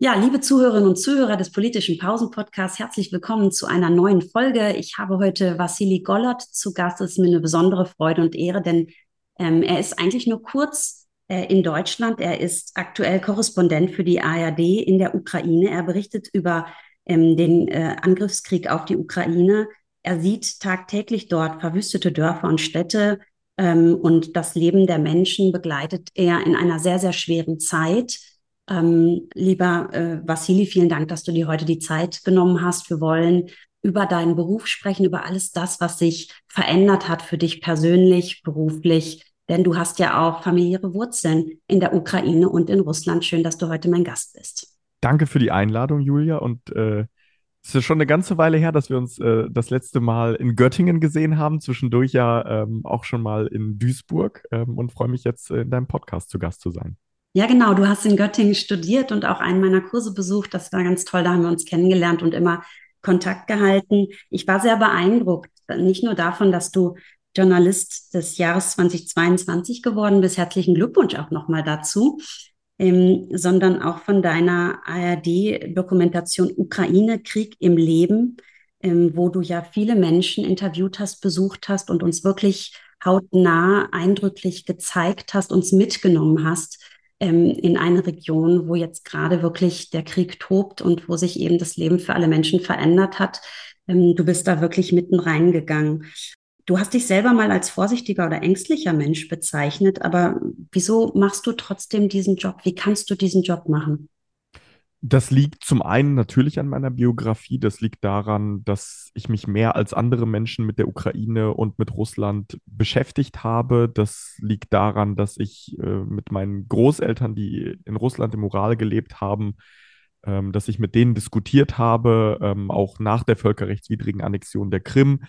Ja, liebe Zuhörerinnen und Zuhörer des politischen Pausen-Podcasts, herzlich willkommen zu einer neuen Folge. Ich habe heute Vassili Gollert zu Gast. Es ist mir eine besondere Freude und Ehre, denn ähm, er ist eigentlich nur kurz äh, in Deutschland. Er ist aktuell Korrespondent für die ARD in der Ukraine. Er berichtet über ähm, den äh, Angriffskrieg auf die Ukraine. Er sieht tagtäglich dort verwüstete Dörfer und Städte ähm, und das Leben der Menschen begleitet er in einer sehr, sehr schweren Zeit. Ähm, lieber äh, Vassili, vielen Dank, dass du dir heute die Zeit genommen hast. Wir wollen über deinen Beruf sprechen, über alles das, was sich verändert hat für dich persönlich, beruflich. Denn du hast ja auch familiäre Wurzeln in der Ukraine und in Russland. Schön, dass du heute mein Gast bist. Danke für die Einladung, Julia. Und äh, es ist schon eine ganze Weile her, dass wir uns äh, das letzte Mal in Göttingen gesehen haben. Zwischendurch ja ähm, auch schon mal in Duisburg. Ähm, und freue mich jetzt äh, in deinem Podcast zu Gast zu sein. Ja, genau. Du hast in Göttingen studiert und auch einen meiner Kurse besucht. Das war ganz toll. Da haben wir uns kennengelernt und immer Kontakt gehalten. Ich war sehr beeindruckt, nicht nur davon, dass du Journalist des Jahres 2022 geworden bist. Herzlichen Glückwunsch auch nochmal dazu. Ähm, sondern auch von deiner ARD-Dokumentation Ukraine, Krieg im Leben, ähm, wo du ja viele Menschen interviewt hast, besucht hast und uns wirklich hautnah, eindrücklich gezeigt hast, uns mitgenommen hast ähm, in eine Region, wo jetzt gerade wirklich der Krieg tobt und wo sich eben das Leben für alle Menschen verändert hat. Ähm, du bist da wirklich mitten reingegangen. Du hast dich selber mal als vorsichtiger oder ängstlicher Mensch bezeichnet, aber wieso machst du trotzdem diesen Job? Wie kannst du diesen Job machen? Das liegt zum einen natürlich an meiner Biografie. Das liegt daran, dass ich mich mehr als andere Menschen mit der Ukraine und mit Russland beschäftigt habe. Das liegt daran, dass ich äh, mit meinen Großeltern, die in Russland im Ural gelebt haben, ähm, dass ich mit denen diskutiert habe, ähm, auch nach der völkerrechtswidrigen Annexion der Krim.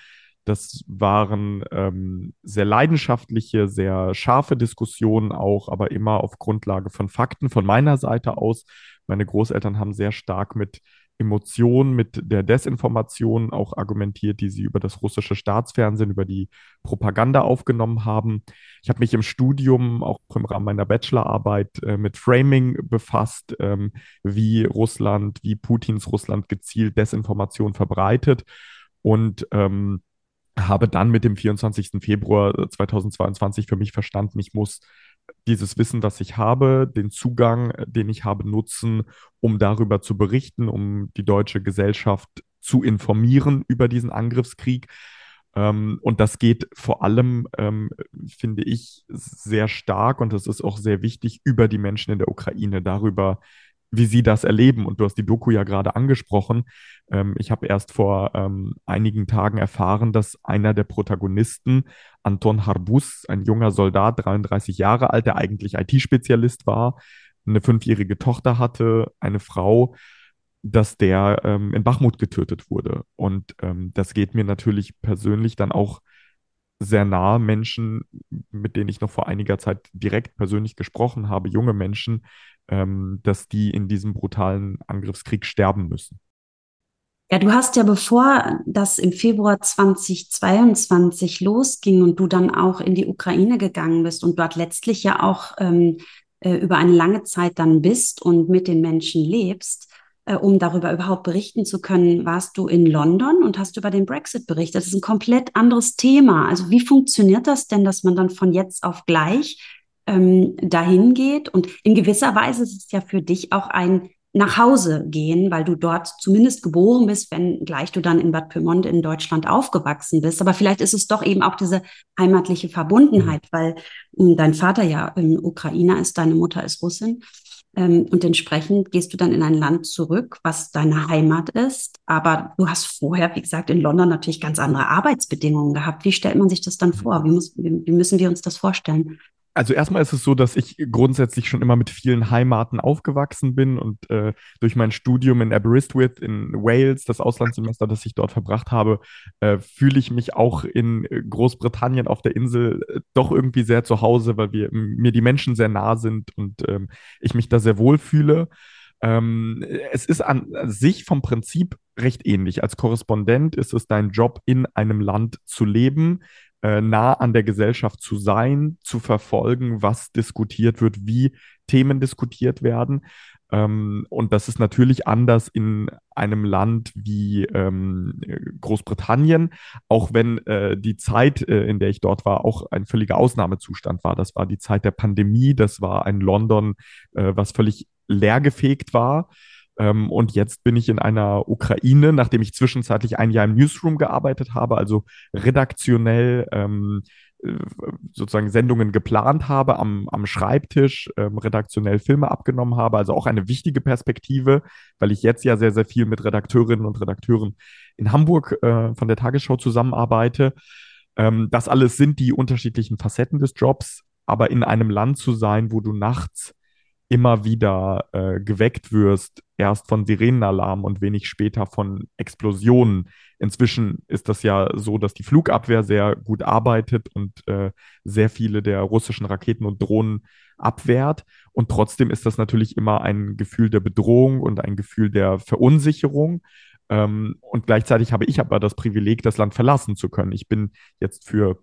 Das waren ähm, sehr leidenschaftliche, sehr scharfe Diskussionen auch, aber immer auf Grundlage von Fakten von meiner Seite aus. Meine Großeltern haben sehr stark mit Emotionen, mit der Desinformation auch argumentiert, die sie über das russische Staatsfernsehen, über die Propaganda aufgenommen haben. Ich habe mich im Studium, auch im Rahmen meiner Bachelorarbeit, äh, mit Framing befasst, ähm, wie Russland, wie Putins Russland gezielt Desinformation verbreitet. Und ähm, habe dann mit dem 24. Februar 2022 für mich verstanden, ich muss dieses Wissen, das ich habe, den Zugang, den ich habe, nutzen, um darüber zu berichten, um die deutsche Gesellschaft zu informieren über diesen Angriffskrieg. Ähm, und das geht vor allem, ähm, finde ich, sehr stark und es ist auch sehr wichtig über die Menschen in der Ukraine, darüber wie sie das erleben. Und du hast die Doku ja gerade angesprochen. Ähm, ich habe erst vor ähm, einigen Tagen erfahren, dass einer der Protagonisten, Anton Harbus, ein junger Soldat, 33 Jahre alt, der eigentlich IT-Spezialist war, eine fünfjährige Tochter hatte, eine Frau, dass der ähm, in Bachmut getötet wurde. Und ähm, das geht mir natürlich persönlich dann auch sehr nahe Menschen, mit denen ich noch vor einiger Zeit direkt persönlich gesprochen habe, junge Menschen, ähm, dass die in diesem brutalen Angriffskrieg sterben müssen. Ja, du hast ja, bevor das im Februar 2022 losging und du dann auch in die Ukraine gegangen bist und dort letztlich ja auch ähm, äh, über eine lange Zeit dann bist und mit den Menschen lebst, äh, um darüber überhaupt berichten zu können, warst du in London und hast über den Brexit berichtet. Das ist ein komplett anderes Thema. Also wie funktioniert das denn, dass man dann von jetzt auf gleich ähm, dahin geht. Und in gewisser Weise ist es ja für dich auch ein nach Hause gehen, weil du dort zumindest geboren bist, wenn gleich du dann in Bad Pyrmont in Deutschland aufgewachsen bist. Aber vielleicht ist es doch eben auch diese heimatliche Verbundenheit, mhm. weil äh, dein Vater ja in Ukrainer ist, deine Mutter ist Russin. Ähm, und entsprechend gehst du dann in ein Land zurück, was deine Heimat ist. Aber du hast vorher, wie gesagt, in London natürlich ganz andere Arbeitsbedingungen gehabt. Wie stellt man sich das dann vor? Wie, muss, wie müssen wir uns das vorstellen? Also erstmal ist es so, dass ich grundsätzlich schon immer mit vielen Heimaten aufgewachsen bin und äh, durch mein Studium in Aberystwyth in Wales, das Auslandssemester, das ich dort verbracht habe, äh, fühle ich mich auch in Großbritannien auf der Insel äh, doch irgendwie sehr zu Hause, weil wir, mir die Menschen sehr nah sind und ähm, ich mich da sehr wohl fühle. Ähm, es ist an sich vom Prinzip recht ähnlich. Als Korrespondent ist es dein Job, in einem Land zu leben, äh, nah an der Gesellschaft zu sein, zu verfolgen, was diskutiert wird, wie Themen diskutiert werden. Ähm, und das ist natürlich anders in einem Land wie ähm, Großbritannien, auch wenn äh, die Zeit, äh, in der ich dort war, auch ein völliger Ausnahmezustand war. Das war die Zeit der Pandemie, das war ein London, äh, was völlig leergefegt war. Ähm, und jetzt bin ich in einer Ukraine, nachdem ich zwischenzeitlich ein Jahr im Newsroom gearbeitet habe, also redaktionell ähm, äh, sozusagen Sendungen geplant habe, am, am Schreibtisch ähm, redaktionell Filme abgenommen habe. Also auch eine wichtige Perspektive, weil ich jetzt ja sehr, sehr viel mit Redakteurinnen und Redakteuren in Hamburg äh, von der Tagesschau zusammenarbeite. Ähm, das alles sind die unterschiedlichen Facetten des Jobs, aber in einem Land zu sein, wo du nachts immer wieder äh, geweckt wirst, erst von Sirenenalarm und wenig später von Explosionen. Inzwischen ist das ja so, dass die Flugabwehr sehr gut arbeitet und äh, sehr viele der russischen Raketen und Drohnen abwehrt. Und trotzdem ist das natürlich immer ein Gefühl der Bedrohung und ein Gefühl der Verunsicherung. Ähm, und gleichzeitig habe ich aber das Privileg, das Land verlassen zu können. Ich bin jetzt für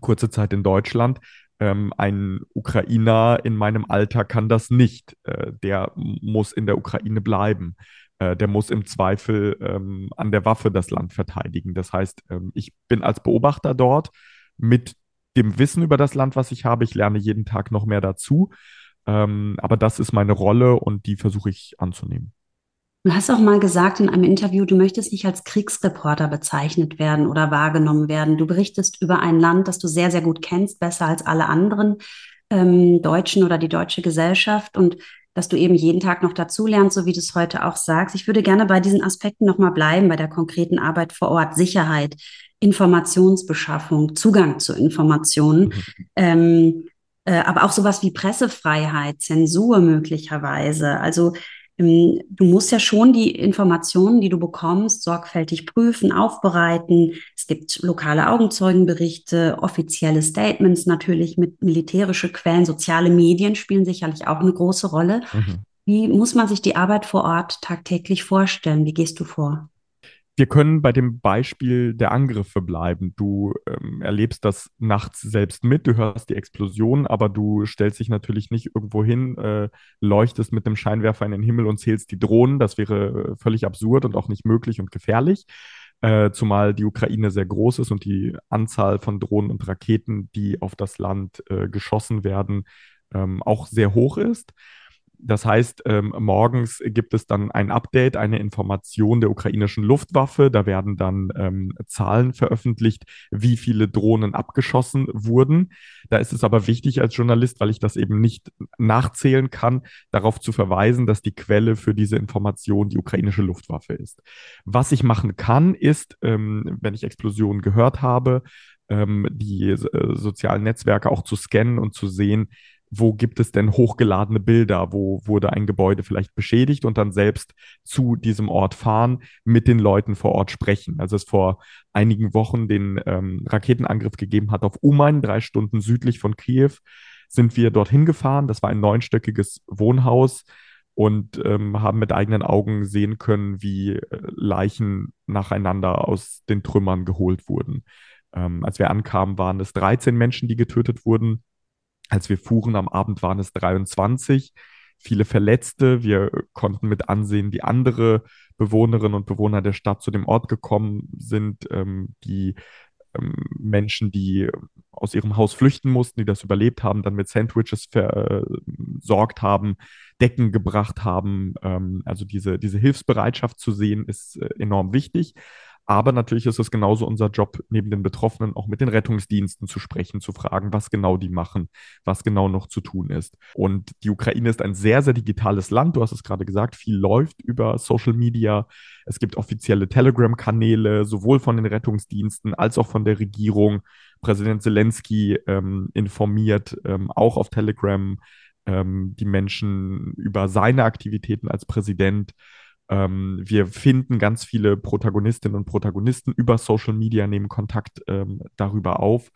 kurze Zeit in Deutschland, ähm, ein Ukrainer in meinem Alter kann das nicht. Äh, der muss in der Ukraine bleiben. Äh, der muss im Zweifel ähm, an der Waffe das Land verteidigen. Das heißt, ähm, ich bin als Beobachter dort mit dem Wissen über das Land, was ich habe. Ich lerne jeden Tag noch mehr dazu. Ähm, aber das ist meine Rolle und die versuche ich anzunehmen. Du hast auch mal gesagt in einem Interview, du möchtest nicht als Kriegsreporter bezeichnet werden oder wahrgenommen werden. Du berichtest über ein Land, das du sehr, sehr gut kennst, besser als alle anderen ähm, Deutschen oder die deutsche Gesellschaft und dass du eben jeden Tag noch dazulernst, so wie du es heute auch sagst. Ich würde gerne bei diesen Aspekten nochmal bleiben, bei der konkreten Arbeit vor Ort, Sicherheit, Informationsbeschaffung, Zugang zu Informationen. Mhm. Ähm, äh, aber auch sowas wie Pressefreiheit, Zensur möglicherweise. Also du musst ja schon die Informationen, die du bekommst, sorgfältig prüfen, aufbereiten. Es gibt lokale Augenzeugenberichte, offizielle Statements natürlich mit militärische Quellen, soziale Medien spielen sicherlich auch eine große Rolle. Mhm. Wie muss man sich die Arbeit vor Ort tagtäglich vorstellen? Wie gehst du vor? Wir können bei dem Beispiel der Angriffe bleiben. Du ähm, erlebst das nachts selbst mit, du hörst die Explosion, aber du stellst dich natürlich nicht irgendwo hin, äh, leuchtest mit dem Scheinwerfer in den Himmel und zählst die Drohnen. Das wäre äh, völlig absurd und auch nicht möglich und gefährlich. Äh, zumal die Ukraine sehr groß ist und die Anzahl von Drohnen und Raketen, die auf das Land äh, geschossen werden, ähm, auch sehr hoch ist. Das heißt, ähm, morgens gibt es dann ein Update, eine Information der ukrainischen Luftwaffe. Da werden dann ähm, Zahlen veröffentlicht, wie viele Drohnen abgeschossen wurden. Da ist es aber wichtig als Journalist, weil ich das eben nicht nachzählen kann, darauf zu verweisen, dass die Quelle für diese Information die ukrainische Luftwaffe ist. Was ich machen kann, ist, ähm, wenn ich Explosionen gehört habe, ähm, die äh, sozialen Netzwerke auch zu scannen und zu sehen, wo gibt es denn hochgeladene Bilder, wo wurde ein Gebäude vielleicht beschädigt und dann selbst zu diesem Ort fahren, mit den Leuten vor Ort sprechen. Also es vor einigen Wochen den ähm, Raketenangriff gegeben hat auf Umain, drei Stunden südlich von Kiew, sind wir dorthin gefahren. Das war ein neunstöckiges Wohnhaus und ähm, haben mit eigenen Augen sehen können, wie äh, Leichen nacheinander aus den Trümmern geholt wurden. Ähm, als wir ankamen, waren es 13 Menschen, die getötet wurden. Als wir fuhren am Abend waren es 23, viele Verletzte. Wir konnten mit ansehen, wie andere Bewohnerinnen und Bewohner der Stadt zu dem Ort gekommen sind, ähm, die ähm, Menschen, die aus ihrem Haus flüchten mussten, die das überlebt haben, dann mit Sandwiches versorgt haben, Decken gebracht haben. Ähm, also diese, diese Hilfsbereitschaft zu sehen, ist äh, enorm wichtig. Aber natürlich ist es genauso unser Job, neben den Betroffenen auch mit den Rettungsdiensten zu sprechen, zu fragen, was genau die machen, was genau noch zu tun ist. Und die Ukraine ist ein sehr, sehr digitales Land. Du hast es gerade gesagt, viel läuft über Social Media. Es gibt offizielle Telegram-Kanäle, sowohl von den Rettungsdiensten als auch von der Regierung. Präsident Zelensky ähm, informiert ähm, auch auf Telegram ähm, die Menschen über seine Aktivitäten als Präsident. Ähm, wir finden ganz viele Protagonistinnen und Protagonisten über Social Media, nehmen Kontakt ähm, darüber auf.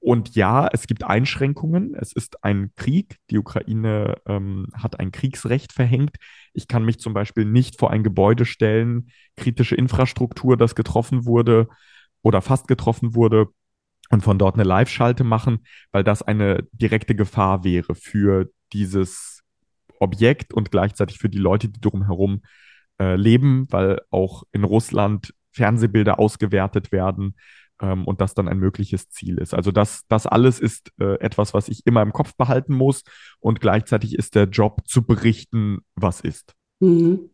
Und ja, es gibt Einschränkungen. Es ist ein Krieg. Die Ukraine ähm, hat ein Kriegsrecht verhängt. Ich kann mich zum Beispiel nicht vor ein Gebäude stellen, kritische Infrastruktur, das getroffen wurde oder fast getroffen wurde und von dort eine Live-Schalte machen, weil das eine direkte Gefahr wäre für dieses Objekt und gleichzeitig für die Leute, die drumherum äh, leben, weil auch in Russland Fernsehbilder ausgewertet werden ähm, und das dann ein mögliches Ziel ist. Also das, das alles ist äh, etwas, was ich immer im Kopf behalten muss und gleichzeitig ist der Job zu berichten, was ist. Mhm.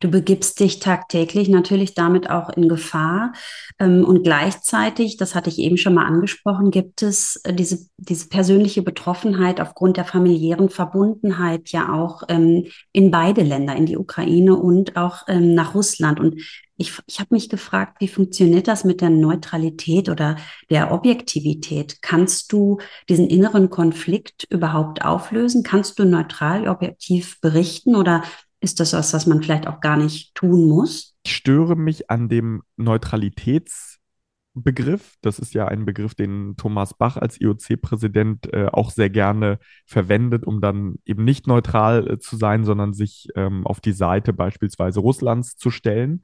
Du begibst dich tagtäglich natürlich damit auch in Gefahr. Ähm, und gleichzeitig, das hatte ich eben schon mal angesprochen, gibt es äh, diese, diese persönliche Betroffenheit aufgrund der familiären Verbundenheit ja auch ähm, in beide Länder, in die Ukraine und auch ähm, nach Russland. Und ich, ich habe mich gefragt, wie funktioniert das mit der Neutralität oder der Objektivität? Kannst du diesen inneren Konflikt überhaupt auflösen? Kannst du neutral, objektiv berichten oder ist das was, was man vielleicht auch gar nicht tun muss? Ich störe mich an dem Neutralitätsbegriff. Das ist ja ein Begriff, den Thomas Bach als IOC-Präsident äh, auch sehr gerne verwendet, um dann eben nicht neutral äh, zu sein, sondern sich ähm, auf die Seite beispielsweise Russlands zu stellen.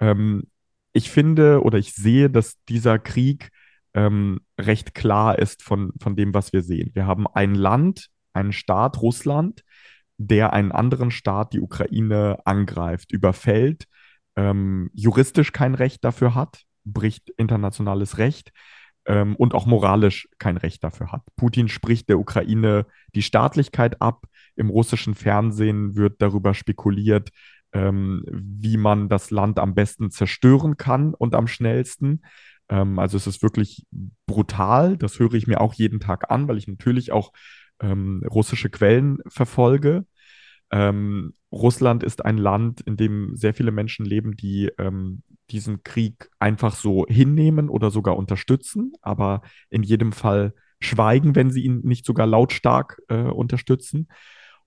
Ähm, ich finde oder ich sehe, dass dieser Krieg ähm, recht klar ist von, von dem, was wir sehen. Wir haben ein Land, einen Staat, Russland, der einen anderen Staat, die Ukraine, angreift, überfällt, ähm, juristisch kein Recht dafür hat, bricht internationales Recht ähm, und auch moralisch kein Recht dafür hat. Putin spricht der Ukraine die Staatlichkeit ab. Im russischen Fernsehen wird darüber spekuliert, ähm, wie man das Land am besten zerstören kann und am schnellsten. Ähm, also es ist wirklich brutal. Das höre ich mir auch jeden Tag an, weil ich natürlich auch ähm, russische Quellen verfolge. Ähm, Russland ist ein Land, in dem sehr viele Menschen leben, die ähm, diesen Krieg einfach so hinnehmen oder sogar unterstützen, aber in jedem Fall schweigen, wenn sie ihn nicht sogar lautstark äh, unterstützen.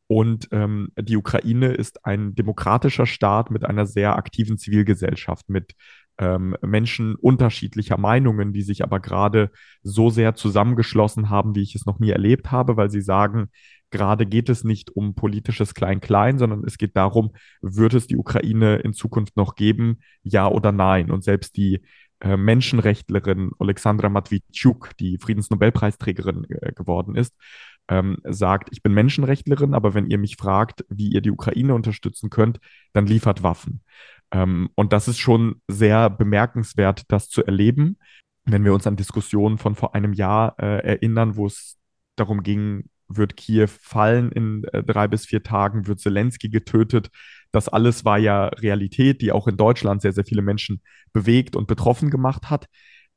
Und ähm, die Ukraine ist ein demokratischer Staat mit einer sehr aktiven Zivilgesellschaft, mit ähm, Menschen unterschiedlicher Meinungen, die sich aber gerade so sehr zusammengeschlossen haben, wie ich es noch nie erlebt habe, weil sie sagen, gerade geht es nicht um politisches Klein-Klein, sondern es geht darum, wird es die Ukraine in Zukunft noch geben, ja oder nein? Und selbst die äh, Menschenrechtlerin Alexandra Matwitschuk, die Friedensnobelpreisträgerin äh, geworden ist, ähm, sagt, ich bin Menschenrechtlerin, aber wenn ihr mich fragt, wie ihr die Ukraine unterstützen könnt, dann liefert Waffen. Ähm, und das ist schon sehr bemerkenswert, das zu erleben. Wenn wir uns an Diskussionen von vor einem Jahr äh, erinnern, wo es darum ging, wird Kiew fallen in äh, drei bis vier Tagen, wird Zelensky getötet. Das alles war ja Realität, die auch in Deutschland sehr, sehr viele Menschen bewegt und betroffen gemacht hat.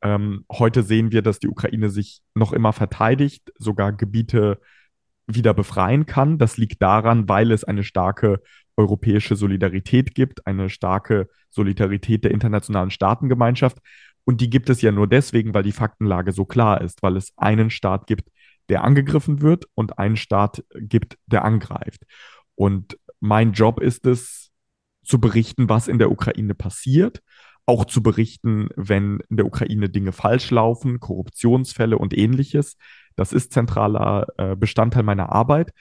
Ähm, heute sehen wir, dass die Ukraine sich noch immer verteidigt, sogar Gebiete wieder befreien kann. Das liegt daran, weil es eine starke europäische Solidarität gibt, eine starke Solidarität der internationalen Staatengemeinschaft. Und die gibt es ja nur deswegen, weil die Faktenlage so klar ist, weil es einen Staat gibt, der angegriffen wird und einen Staat gibt, der angreift. Und mein Job ist es, zu berichten, was in der Ukraine passiert, auch zu berichten, wenn in der Ukraine Dinge falsch laufen, Korruptionsfälle und ähnliches. Das ist zentraler äh, Bestandteil meiner Arbeit.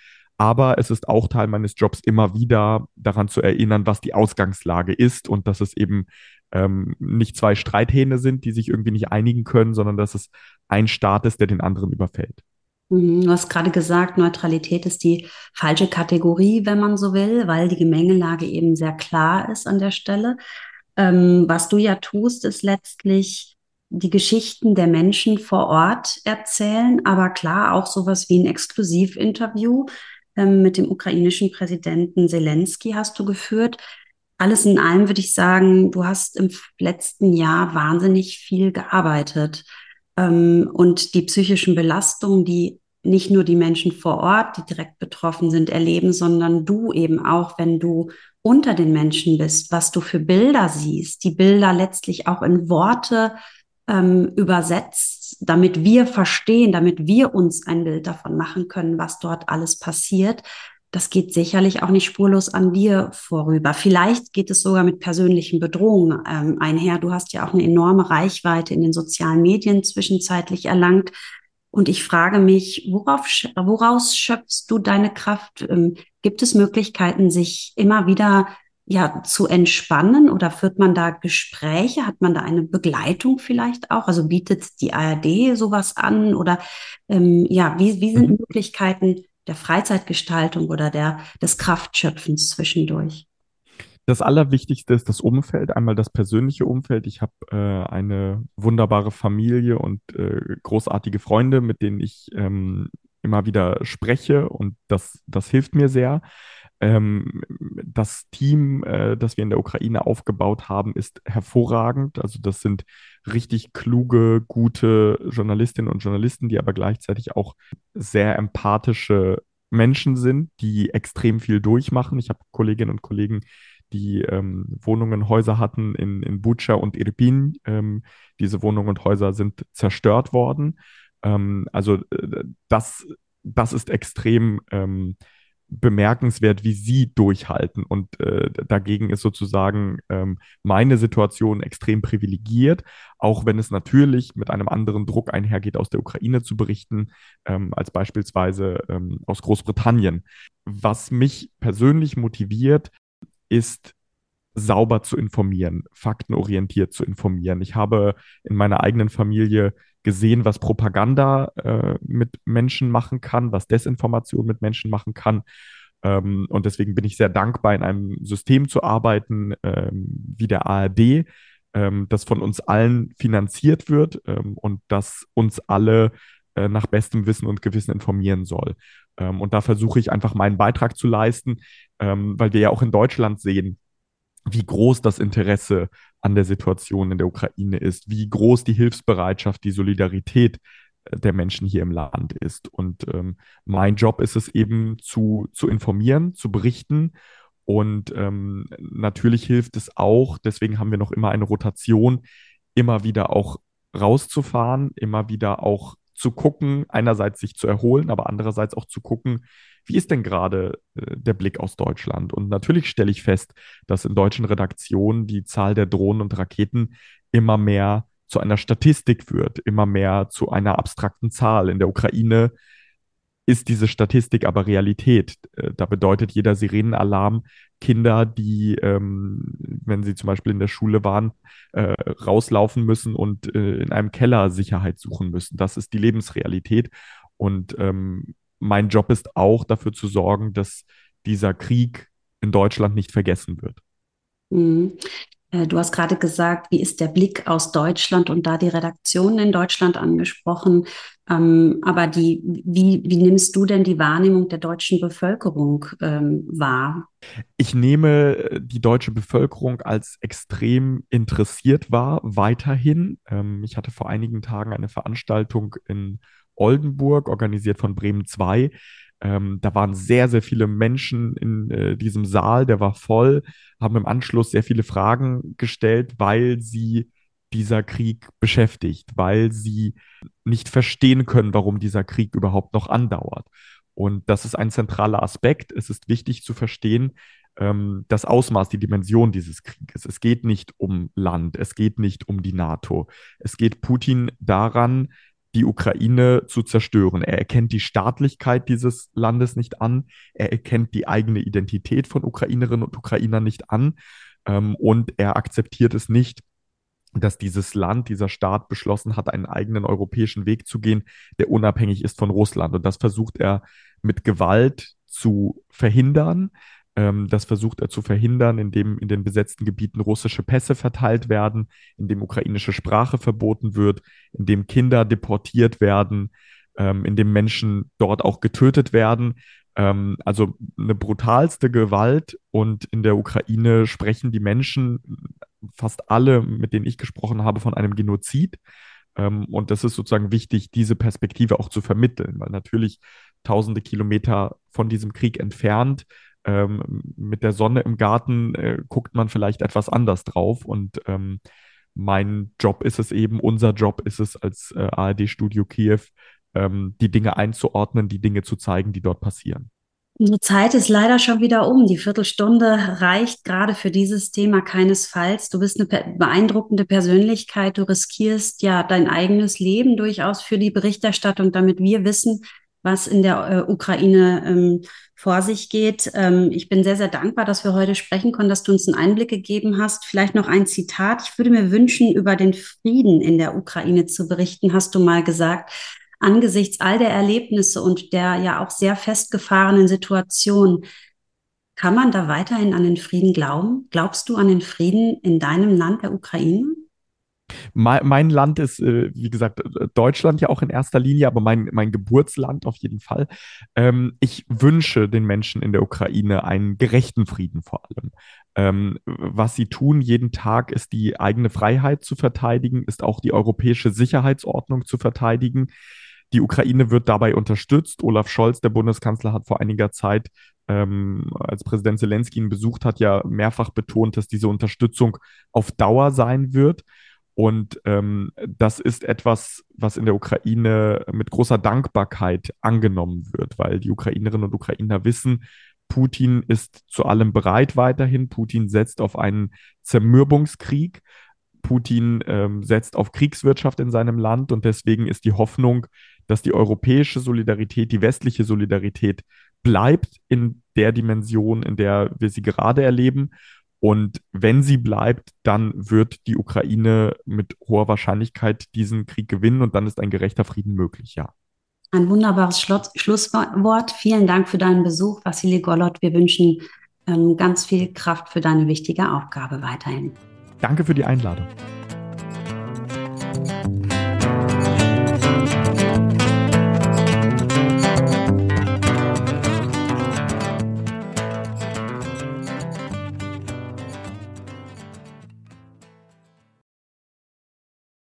Aber es ist auch Teil meines Jobs, immer wieder daran zu erinnern, was die Ausgangslage ist und dass es eben ähm, nicht zwei Streithähne sind, die sich irgendwie nicht einigen können, sondern dass es ein Staat ist, der den anderen überfällt. Mhm, du hast gerade gesagt, Neutralität ist die falsche Kategorie, wenn man so will, weil die Gemengelage eben sehr klar ist an der Stelle. Ähm, was du ja tust, ist letztlich die Geschichten der Menschen vor Ort erzählen, aber klar auch sowas wie ein Exklusivinterview ähm, mit dem ukrainischen Präsidenten Zelensky hast du geführt. Alles in allem würde ich sagen, du hast im letzten Jahr wahnsinnig viel gearbeitet. Ähm, und die psychischen Belastungen, die nicht nur die Menschen vor Ort, die direkt betroffen sind, erleben, sondern du eben auch, wenn du unter den Menschen bist, was du für Bilder siehst, die Bilder letztlich auch in Worte ähm, übersetzt, damit wir verstehen, damit wir uns ein Bild davon machen können, was dort alles passiert. Das geht sicherlich auch nicht spurlos an dir vorüber. Vielleicht geht es sogar mit persönlichen Bedrohungen ähm, einher. Du hast ja auch eine enorme Reichweite in den sozialen Medien zwischenzeitlich erlangt. Und ich frage mich, worauf, woraus schöpfst du deine Kraft? Ähm, gibt es Möglichkeiten, sich immer wieder ja zu entspannen oder führt man da Gespräche? Hat man da eine Begleitung vielleicht auch? Also bietet die ARD sowas an oder ähm, ja, wie, wie sind mhm. Möglichkeiten, der Freizeitgestaltung oder der, des Kraftschöpfens zwischendurch? Das Allerwichtigste ist das Umfeld, einmal das persönliche Umfeld. Ich habe äh, eine wunderbare Familie und äh, großartige Freunde, mit denen ich ähm, immer wieder spreche und das, das hilft mir sehr. Ähm, das Team, äh, das wir in der Ukraine aufgebaut haben, ist hervorragend. Also das sind richtig kluge, gute Journalistinnen und Journalisten, die aber gleichzeitig auch sehr empathische Menschen sind, die extrem viel durchmachen. Ich habe Kolleginnen und Kollegen, die ähm, Wohnungen, Häuser hatten in, in Bucha und Irpin. Ähm, diese Wohnungen und Häuser sind zerstört worden. Ähm, also äh, das, das ist extrem ähm, bemerkenswert, wie sie durchhalten. Und äh, dagegen ist sozusagen ähm, meine Situation extrem privilegiert, auch wenn es natürlich mit einem anderen Druck einhergeht, aus der Ukraine zu berichten, ähm, als beispielsweise ähm, aus Großbritannien. Was mich persönlich motiviert, ist sauber zu informieren, faktenorientiert zu informieren. Ich habe in meiner eigenen Familie gesehen, was Propaganda äh, mit Menschen machen kann, was Desinformation mit Menschen machen kann. Ähm, und deswegen bin ich sehr dankbar, in einem System zu arbeiten ähm, wie der ARD, ähm, das von uns allen finanziert wird ähm, und das uns alle äh, nach bestem Wissen und Gewissen informieren soll. Ähm, und da versuche ich einfach meinen Beitrag zu leisten, ähm, weil wir ja auch in Deutschland sehen, wie groß das Interesse an der Situation in der Ukraine ist, wie groß die Hilfsbereitschaft, die Solidarität äh, der Menschen hier im Land ist. Und ähm, mein Job ist es eben zu, zu informieren, zu berichten. Und ähm, natürlich hilft es auch, deswegen haben wir noch immer eine Rotation, immer wieder auch rauszufahren, immer wieder auch zu gucken, einerseits sich zu erholen, aber andererseits auch zu gucken, wie ist denn gerade äh, der Blick aus Deutschland? Und natürlich stelle ich fest, dass in deutschen Redaktionen die Zahl der Drohnen und Raketen immer mehr zu einer Statistik wird, immer mehr zu einer abstrakten Zahl. In der Ukraine ist diese Statistik aber Realität. Äh, da bedeutet jeder Sirenenalarm Kinder, die, ähm, wenn sie zum Beispiel in der Schule waren, äh, rauslaufen müssen und äh, in einem Keller Sicherheit suchen müssen. Das ist die Lebensrealität. Und ähm, mein Job ist auch dafür zu sorgen, dass dieser Krieg in Deutschland nicht vergessen wird. Äh, du hast gerade gesagt, wie ist der Blick aus Deutschland und da die Redaktion in Deutschland angesprochen. Ähm, aber die, wie, wie nimmst du denn die Wahrnehmung der deutschen Bevölkerung ähm, wahr? Ich nehme die deutsche Bevölkerung als extrem interessiert wahr, weiterhin. Ähm, ich hatte vor einigen Tagen eine Veranstaltung in Oldenburg, organisiert von Bremen 2. Ähm, da waren sehr, sehr viele Menschen in äh, diesem Saal, der war voll, haben im Anschluss sehr viele Fragen gestellt, weil sie dieser Krieg beschäftigt, weil sie nicht verstehen können, warum dieser Krieg überhaupt noch andauert. Und das ist ein zentraler Aspekt. Es ist wichtig zu verstehen, ähm, das Ausmaß, die Dimension dieses Krieges. Es geht nicht um Land, es geht nicht um die NATO. Es geht Putin daran, die Ukraine zu zerstören. Er erkennt die Staatlichkeit dieses Landes nicht an. Er erkennt die eigene Identität von Ukrainerinnen und Ukrainern nicht an. Ähm, und er akzeptiert es nicht, dass dieses Land, dieser Staat beschlossen hat, einen eigenen europäischen Weg zu gehen, der unabhängig ist von Russland. Und das versucht er mit Gewalt zu verhindern. Ähm, das versucht er zu verhindern, indem in den besetzten Gebieten russische Pässe verteilt werden, indem ukrainische Sprache verboten wird, indem Kinder deportiert werden, ähm, indem Menschen dort auch getötet werden. Ähm, also eine brutalste Gewalt und in der Ukraine sprechen die Menschen, fast alle, mit denen ich gesprochen habe, von einem Genozid. Ähm, und das ist sozusagen wichtig, diese Perspektive auch zu vermitteln, weil natürlich tausende Kilometer von diesem Krieg entfernt ähm, mit der Sonne im Garten äh, guckt man vielleicht etwas anders drauf. Und ähm, mein Job ist es eben, unser Job ist es als äh, ARD-Studio Kiew, ähm, die Dinge einzuordnen, die Dinge zu zeigen, die dort passieren. Unsere Zeit ist leider schon wieder um. Die Viertelstunde reicht gerade für dieses Thema keinesfalls. Du bist eine beeindruckende Persönlichkeit. Du riskierst ja dein eigenes Leben durchaus für die Berichterstattung, damit wir wissen, was in der äh, Ukraine ähm, vor sich geht. Ähm, ich bin sehr, sehr dankbar, dass wir heute sprechen konnten, dass du uns einen Einblick gegeben hast. Vielleicht noch ein Zitat. Ich würde mir wünschen, über den Frieden in der Ukraine zu berichten, hast du mal gesagt. angesichts all der Erlebnisse und der ja auch sehr festgefahrenen Situation, kann man da weiterhin an den Frieden glauben? Glaubst du an den Frieden in deinem Land, der Ukraine? Mein, Land ist, äh, wie gesagt, äh, Deutschland ja auch in erster Linie, aber mein, mein Geburtsland auf jeden Fall. Ähm, ich wünsche den Menschen in der Ukraine einen gerechten Frieden vor allem. Ähm, was sie tun jeden Tag, ist die eigene Freiheit zu verteidigen, ist auch die europäische Sicherheitsordnung zu verteidigen. Die Ukraine wird dabei unterstützt. Olaf Scholz, der Bundeskanzler, hat vor einiger Zeit, ähm, als Präsident Zelensky ihn besucht hat, ja mehrfach betont, dass diese Unterstützung auf Dauer sein wird. Und ähm, das ist etwas, was in der Ukraine mit großer Dankbarkeit angenommen wird, weil die Ukrainerinnen und Ukrainer wissen, Putin ist zu allem bereit weiterhin. Putin setzt auf einen Zermürbungskrieg. Putin ähm, setzt auf Kriegswirtschaft in seinem Land und deswegen ist die Hoffnung, dass die europäische Solidarität, die westliche Solidarität bleibt in der Dimension, in der wir sie gerade erleben und wenn sie bleibt, dann wird die Ukraine mit hoher Wahrscheinlichkeit diesen Krieg gewinnen und dann ist ein gerechter Frieden möglich, ja. Ein wunderbares Schluss Schlusswort. Vielen Dank für deinen Besuch, Vassili Golot. Wir wünschen ähm, ganz viel Kraft für deine wichtige Aufgabe weiterhin. Danke für die Einladung.